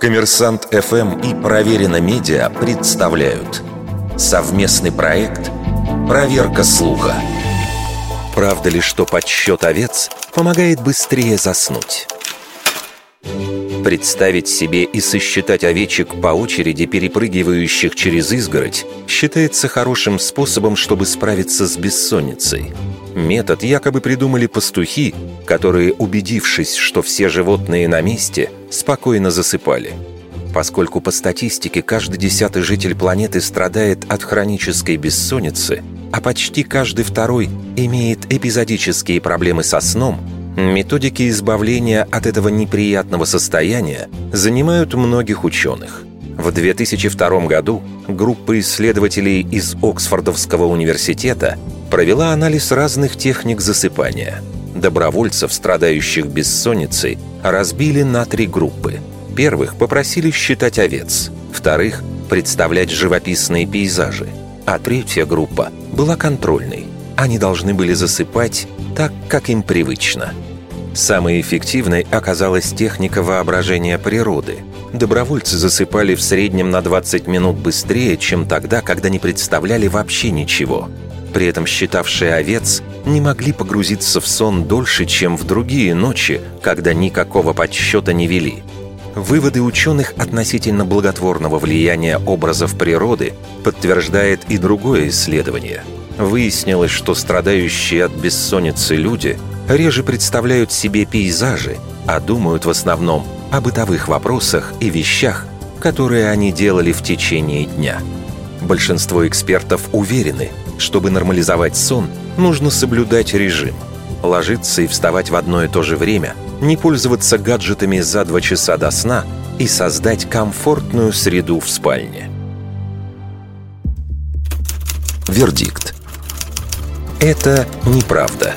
Коммерсант ФМ и Проверено Медиа представляют совместный проект «Проверка слуха». Правда ли, что подсчет овец помогает быстрее заснуть? Представить себе и сосчитать овечек по очереди, перепрыгивающих через изгородь, считается хорошим способом, чтобы справиться с бессонницей – Метод якобы придумали пастухи, которые, убедившись, что все животные на месте, спокойно засыпали. Поскольку по статистике каждый десятый житель планеты страдает от хронической бессонницы, а почти каждый второй имеет эпизодические проблемы со сном, методики избавления от этого неприятного состояния занимают многих ученых. В 2002 году группа исследователей из Оксфордовского университета провела анализ разных техник засыпания. Добровольцев, страдающих бессонницей, разбили на три группы. Первых попросили считать овец, вторых – представлять живописные пейзажи, а третья группа была контрольной. Они должны были засыпать так, как им привычно. Самой эффективной оказалась техника воображения природы. Добровольцы засыпали в среднем на 20 минут быстрее, чем тогда, когда не представляли вообще ничего – при этом считавшие овец, не могли погрузиться в сон дольше, чем в другие ночи, когда никакого подсчета не вели. Выводы ученых относительно благотворного влияния образов природы подтверждает и другое исследование. Выяснилось, что страдающие от бессонницы люди реже представляют себе пейзажи, а думают в основном о бытовых вопросах и вещах, которые они делали в течение дня. Большинство экспертов уверены – чтобы нормализовать сон, нужно соблюдать режим. Ложиться и вставать в одно и то же время, не пользоваться гаджетами за два часа до сна и создать комфортную среду в спальне. Вердикт. Это неправда.